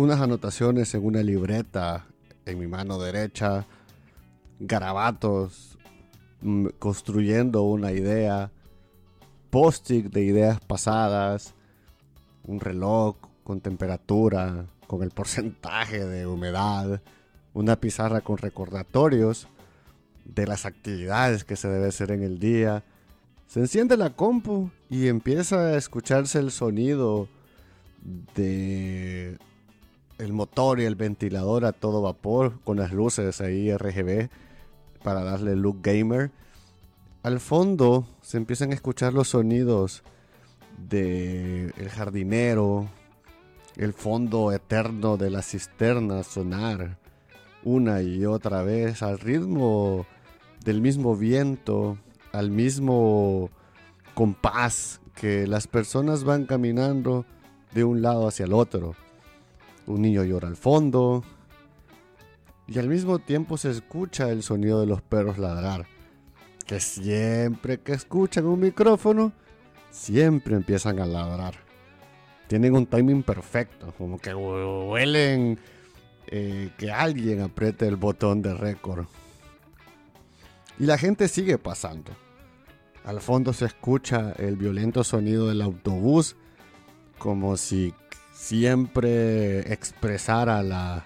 unas anotaciones en una libreta en mi mano derecha, garabatos, mm, construyendo una idea, post-it de ideas pasadas, un reloj con temperatura, con el porcentaje de humedad, una pizarra con recordatorios de las actividades que se debe hacer en el día. Se enciende la compu y empieza a escucharse el sonido de el motor y el ventilador a todo vapor con las luces ahí RGB para darle look gamer. Al fondo se empiezan a escuchar los sonidos de el jardinero, el fondo eterno de la cisterna sonar una y otra vez al ritmo del mismo viento, al mismo compás que las personas van caminando de un lado hacia el otro. Un niño llora al fondo y al mismo tiempo se escucha el sonido de los perros ladrar, que siempre que escuchan un micrófono, siempre empiezan a ladrar. Tienen un timing perfecto, como que huelen eh, que alguien apriete el botón de récord. Y la gente sigue pasando. Al fondo se escucha el violento sonido del autobús, como si siempre expresara la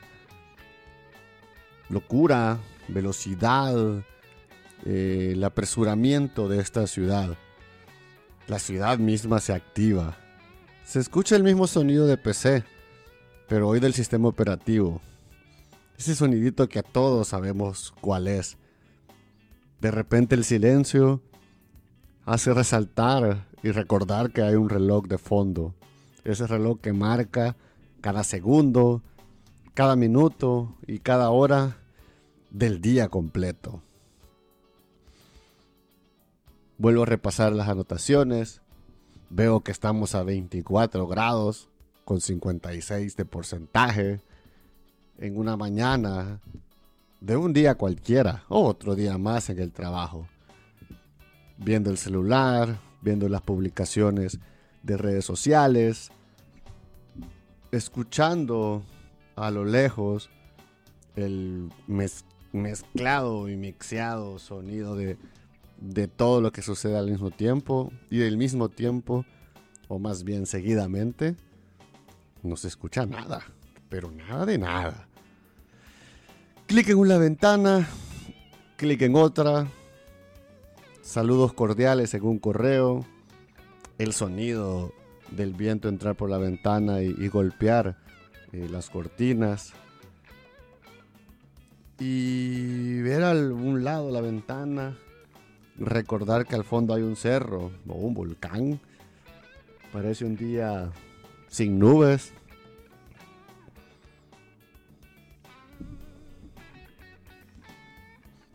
locura, velocidad, eh, el apresuramiento de esta ciudad. La ciudad misma se activa. Se escucha el mismo sonido de PC, pero hoy del sistema operativo. Ese sonidito que a todos sabemos cuál es. De repente el silencio hace resaltar y recordar que hay un reloj de fondo. Ese reloj que marca cada segundo, cada minuto y cada hora del día completo. Vuelvo a repasar las anotaciones. Veo que estamos a 24 grados con 56 de porcentaje en una mañana de un día cualquiera, otro día más en el trabajo. Viendo el celular, viendo las publicaciones de redes sociales, escuchando a lo lejos el mezclado y mixeado sonido de, de todo lo que sucede al mismo tiempo y del mismo tiempo, o más bien seguidamente, no se escucha nada, pero nada de nada. Clic en una ventana, clic en otra, saludos cordiales en un correo, el sonido del viento entrar por la ventana y, golpear eh, las cortinas. Y ver a un lado la ventana, recordar que al fondo hay un cerro o un volcán. Parece un día sin nubes.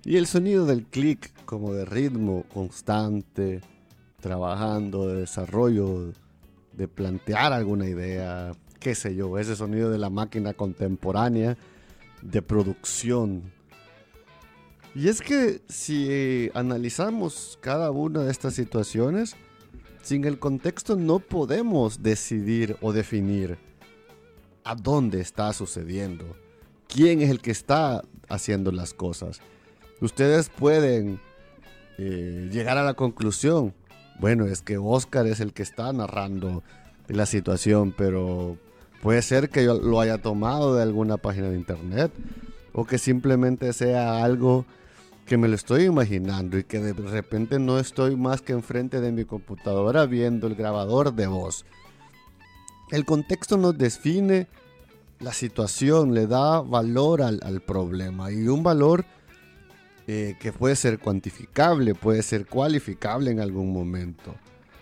Y el sonido del clic como de ritmo constante, trabajando, de desarrollo, de plantear alguna idea, qué sé yo, ese sonido de la máquina contemporánea de producción. Y es que si analizamos cada una de estas situaciones, sin el contexto no podemos decidir o definir a dónde está sucediendo, quién es el que está haciendo las cosas. Ustedes pueden eh, llegar a la conclusión, bueno, es que Oscar es el que está narrando la situación, pero puede ser que yo lo haya tomado de alguna página de internet o que simplemente sea algo que me lo estoy imaginando y que de repente no estoy más que enfrente de mi computadora viendo el grabador de voz. El contexto nos define la situación, le da valor al, al problema y un valor eh, que puede ser cuantificable, puede ser cualificable en algún momento.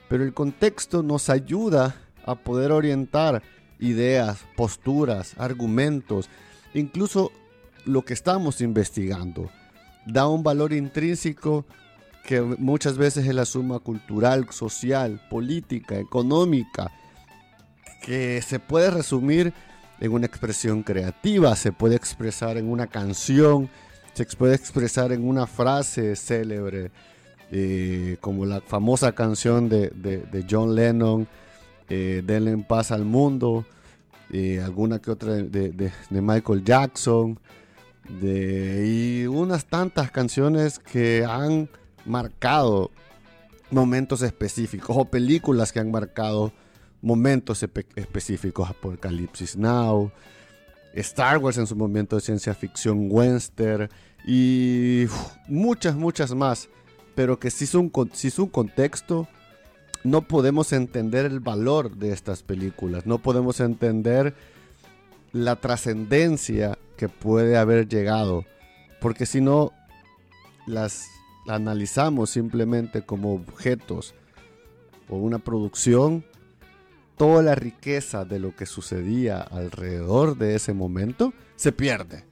Pero el contexto nos ayuda a poder orientar ideas, posturas, argumentos, incluso lo que estamos investigando. Da un valor intrínseco que muchas veces es la suma cultural, social, política, económica, que se puede resumir en una expresión creativa, se puede expresar en una canción, se puede expresar en una frase célebre, eh, como la famosa canción de, John Lennon, eh, Denle en paz al mundo, eh, alguna que otra de, Michael Jackson, de, y unas tantas canciones que han marcado momentos específicos o películas que han marcado momentos específicos, Apocalipsis Now, Star Wars en su momento de ciencia ficción, western y muchas, muchas más, pero que si si un contexto no podemos entender el valor de estas películas, no podemos entender la trascendencia que puede haber llegado, porque si no las analizamos simplemente como objetos o una producción, toda la riqueza de lo que sucedía alrededor de ese momento se pierde.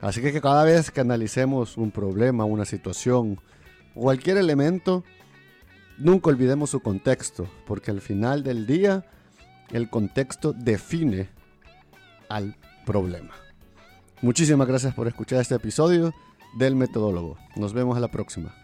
Así que cada vez que analicemos un problema, una situación, cualquier elemento, nunca olvidemos su contexto, porque al final del día el contexto define al problema. Muchísimas gracias por escuchar este episodio del Metodólogo. Nos vemos a la próxima.